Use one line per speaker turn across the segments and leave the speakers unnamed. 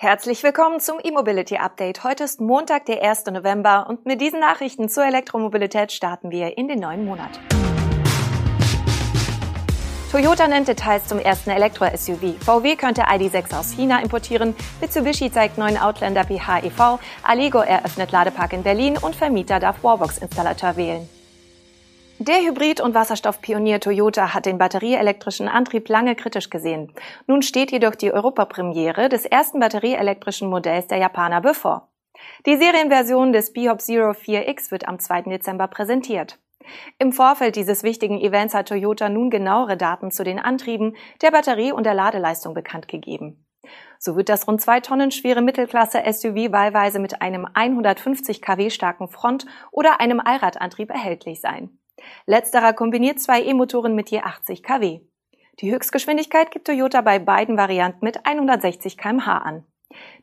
Herzlich willkommen zum E-Mobility Update. Heute ist Montag, der 1. November und mit diesen Nachrichten zur Elektromobilität starten wir in den neuen Monat. Toyota nennt Details zum ersten Elektro-SUV. VW könnte ID.6 aus China importieren. Mitsubishi zeigt neuen Outlander PHEV. Allego eröffnet Ladepark in Berlin und Vermieter darf Wallbox-Installateur wählen. Der Hybrid- und Wasserstoffpionier Toyota hat den batterieelektrischen Antrieb lange kritisch gesehen. Nun steht jedoch die Europapremiere des ersten batterieelektrischen Modells der Japaner bevor. Die Serienversion des B-Hop Zero 4X wird am 2. Dezember präsentiert. Im Vorfeld dieses wichtigen Events hat Toyota nun genauere Daten zu den Antrieben, der Batterie und der Ladeleistung bekannt gegeben. So wird das rund zwei Tonnen schwere Mittelklasse-SUV wahlweise mit einem 150 kW starken Front- oder einem Allradantrieb erhältlich sein. Letzterer kombiniert zwei E-Motoren mit je 80 kW. Die Höchstgeschwindigkeit gibt Toyota bei beiden Varianten mit 160 kmh an.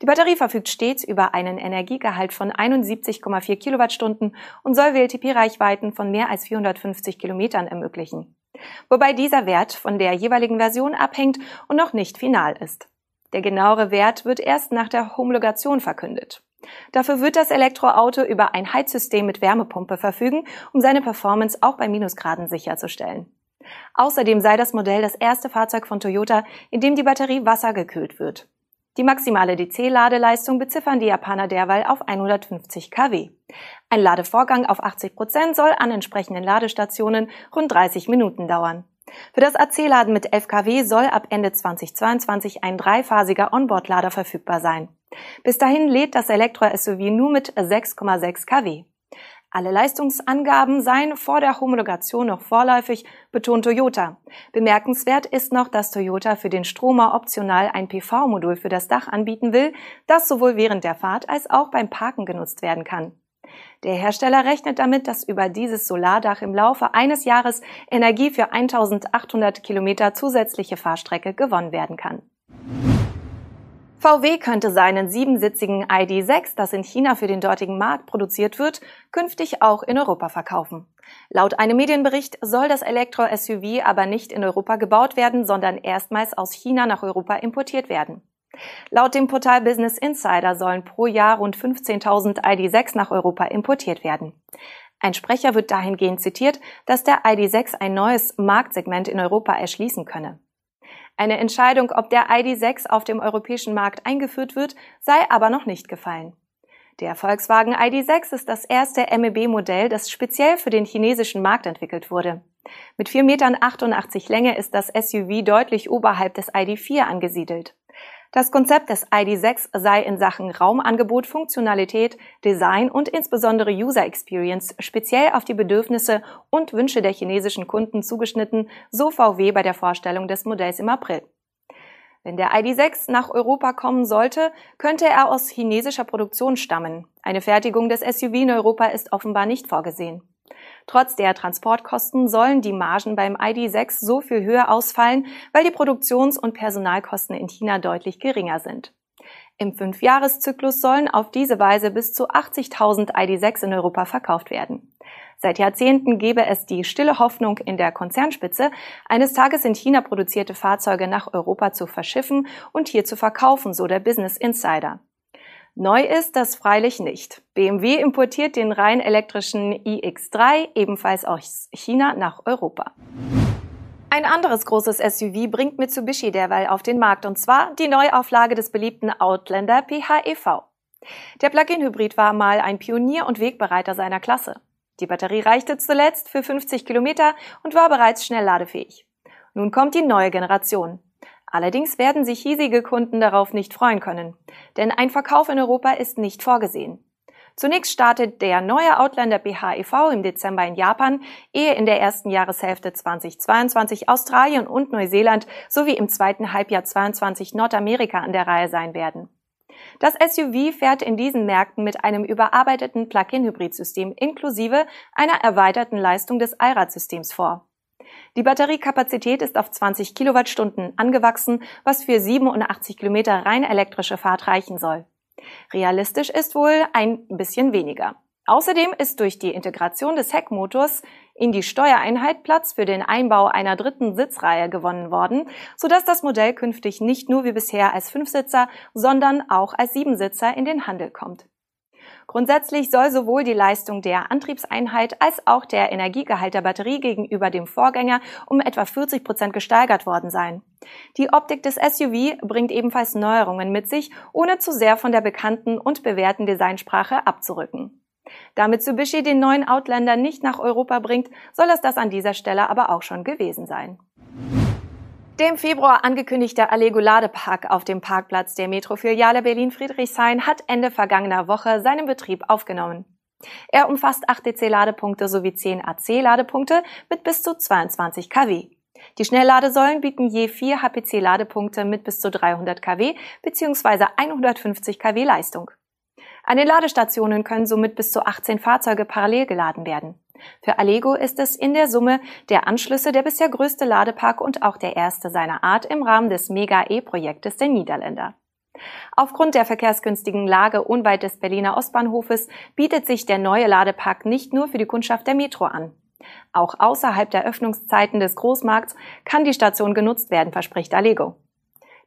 Die Batterie verfügt stets über einen Energiegehalt von 71,4 Kilowattstunden und soll WLTP-Reichweiten von mehr als 450 Kilometern ermöglichen. Wobei dieser Wert von der jeweiligen Version abhängt und noch nicht final ist. Der genauere Wert wird erst nach der Homologation verkündet. Dafür wird das Elektroauto über ein Heizsystem mit Wärmepumpe verfügen, um seine Performance auch bei Minusgraden sicherzustellen. Außerdem sei das Modell das erste Fahrzeug von Toyota, in dem die Batterie wassergekühlt wird. Die maximale DC-Ladeleistung beziffern die Japaner derweil auf 150 kW. Ein Ladevorgang auf 80 Prozent soll an entsprechenden Ladestationen rund 30 Minuten dauern. Für das AC-Laden mit 11 kW soll ab Ende 2022 ein dreiphasiger Onboard-Lader verfügbar sein. Bis dahin lädt das Elektro-SUV nur mit 6,6 kW. Alle Leistungsangaben seien vor der Homologation noch vorläufig, betont Toyota. Bemerkenswert ist noch, dass Toyota für den Stromer optional ein PV-Modul für das Dach anbieten will, das sowohl während der Fahrt als auch beim Parken genutzt werden kann. Der Hersteller rechnet damit, dass über dieses Solardach im Laufe eines Jahres Energie für 1800 Kilometer zusätzliche Fahrstrecke gewonnen werden kann. VW könnte seinen siebensitzigen ID.6, das in China für den dortigen Markt produziert wird, künftig auch in Europa verkaufen. Laut einem Medienbericht soll das Elektro-SUV aber nicht in Europa gebaut werden, sondern erstmals aus China nach Europa importiert werden. Laut dem Portal Business Insider sollen pro Jahr rund 15.000 ID.6 nach Europa importiert werden. Ein Sprecher wird dahingehend zitiert, dass der ID.6 ein neues Marktsegment in Europa erschließen könne. Eine Entscheidung, ob der ID.6 auf dem europäischen Markt eingeführt wird, sei aber noch nicht gefallen. Der Volkswagen ID.6 ist das erste MEB-Modell, das speziell für den chinesischen Markt entwickelt wurde. Mit 4,88 Metern Länge ist das SUV deutlich oberhalb des ID.4 angesiedelt. Das Konzept des ID.6 sei in Sachen Raumangebot, Funktionalität, Design und insbesondere User Experience speziell auf die Bedürfnisse und Wünsche der chinesischen Kunden zugeschnitten, so VW bei der Vorstellung des Modells im April. Wenn der ID.6 nach Europa kommen sollte, könnte er aus chinesischer Produktion stammen. Eine Fertigung des SUV in Europa ist offenbar nicht vorgesehen. Trotz der Transportkosten sollen die Margen beim ID.6 so viel höher ausfallen, weil die Produktions- und Personalkosten in China deutlich geringer sind. Im Fünfjahreszyklus sollen auf diese Weise bis zu 80.000 ID.6 in Europa verkauft werden. Seit Jahrzehnten gebe es die stille Hoffnung in der Konzernspitze, eines Tages in China produzierte Fahrzeuge nach Europa zu verschiffen und hier zu verkaufen, so der Business Insider. Neu ist das freilich nicht. BMW importiert den rein elektrischen iX3 ebenfalls aus China nach Europa. Ein anderes großes SUV bringt Mitsubishi derweil auf den Markt, und zwar die Neuauflage des beliebten Outlander PHEV. Der Plug-in-Hybrid war mal ein Pionier und Wegbereiter seiner Klasse. Die Batterie reichte zuletzt für 50 Kilometer und war bereits schnell ladefähig. Nun kommt die neue Generation. Allerdings werden sich hiesige Kunden darauf nicht freuen können, denn ein Verkauf in Europa ist nicht vorgesehen. Zunächst startet der neue Outlander PHEV im Dezember in Japan, ehe in der ersten Jahreshälfte 2022 Australien und Neuseeland sowie im zweiten Halbjahr 22 Nordamerika an der Reihe sein werden. Das SUV fährt in diesen Märkten mit einem überarbeiteten Plug-in-Hybrid-System inklusive einer erweiterten Leistung des Allradsystems vor. Die Batteriekapazität ist auf 20 Kilowattstunden angewachsen, was für 87 Kilometer rein elektrische Fahrt reichen soll. Realistisch ist wohl ein bisschen weniger. Außerdem ist durch die Integration des Heckmotors in die Steuereinheit Platz für den Einbau einer dritten Sitzreihe gewonnen worden, sodass das Modell künftig nicht nur wie bisher als Fünfsitzer, sondern auch als Siebensitzer in den Handel kommt. Grundsätzlich soll sowohl die Leistung der Antriebseinheit als auch der Energiegehalt der Batterie gegenüber dem Vorgänger um etwa 40 Prozent gesteigert worden sein. Die Optik des SUV bringt ebenfalls Neuerungen mit sich, ohne zu sehr von der bekannten und bewährten Designsprache abzurücken. Da Mitsubishi den neuen Outlander nicht nach Europa bringt, soll es das an dieser Stelle aber auch schon gewesen sein. Der im Februar angekündigte Allego Ladepark auf dem Parkplatz der Metrofiliale Berlin-Friedrichshain hat Ende vergangener Woche seinen Betrieb aufgenommen. Er umfasst 8 DC-Ladepunkte sowie 10 AC-Ladepunkte mit bis zu 22 kW. Die Schnellladesäulen bieten je 4 HPC-Ladepunkte mit bis zu 300 kW bzw. 150 kW Leistung. An den Ladestationen können somit bis zu 18 Fahrzeuge parallel geladen werden. Für Allego ist es in der Summe der Anschlüsse der bisher größte Ladepark und auch der erste seiner Art im Rahmen des Mega-E-Projektes der Niederländer. Aufgrund der verkehrsgünstigen Lage unweit des Berliner Ostbahnhofes bietet sich der neue Ladepark nicht nur für die Kundschaft der Metro an. Auch außerhalb der Öffnungszeiten des Großmarkts kann die Station genutzt werden, verspricht Allego.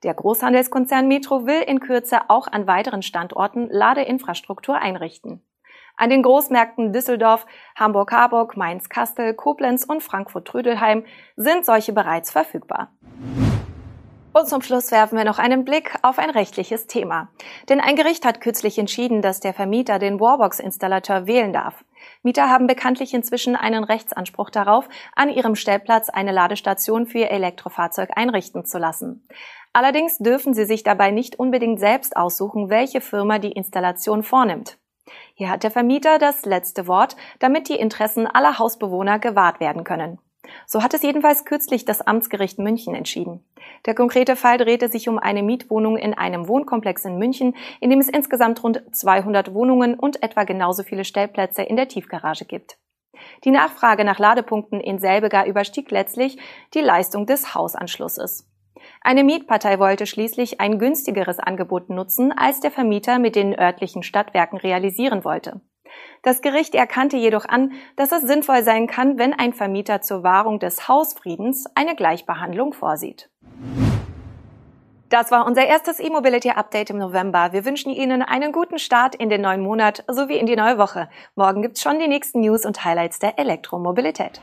Der Großhandelskonzern Metro will in Kürze auch an weiteren Standorten Ladeinfrastruktur einrichten. An den Großmärkten Düsseldorf, Hamburg-Harburg, Mainz-Kastel, Koblenz und Frankfurt-Trödelheim sind solche bereits verfügbar. Und zum Schluss werfen wir noch einen Blick auf ein rechtliches Thema. Denn ein Gericht hat kürzlich entschieden, dass der Vermieter den Warbox-Installateur wählen darf. Mieter haben bekanntlich inzwischen einen Rechtsanspruch darauf, an ihrem Stellplatz eine Ladestation für ihr Elektrofahrzeug einrichten zu lassen. Allerdings dürfen sie sich dabei nicht unbedingt selbst aussuchen, welche Firma die Installation vornimmt. Hier hat der Vermieter das letzte Wort, damit die Interessen aller Hausbewohner gewahrt werden können. So hat es jedenfalls kürzlich das Amtsgericht München entschieden. Der konkrete Fall drehte sich um eine Mietwohnung in einem Wohnkomplex in München, in dem es insgesamt rund 200 Wohnungen und etwa genauso viele Stellplätze in der Tiefgarage gibt. Die Nachfrage nach Ladepunkten in Selbegar überstieg letztlich die Leistung des Hausanschlusses. Eine Mietpartei wollte schließlich ein günstigeres Angebot nutzen, als der Vermieter mit den örtlichen Stadtwerken realisieren wollte. Das Gericht erkannte jedoch an, dass es sinnvoll sein kann, wenn ein Vermieter zur Wahrung des Hausfriedens eine Gleichbehandlung vorsieht. Das war unser erstes E-Mobility Update im November. Wir wünschen Ihnen einen guten Start in den neuen Monat sowie in die neue Woche. Morgen gibt's schon die nächsten News und Highlights der Elektromobilität.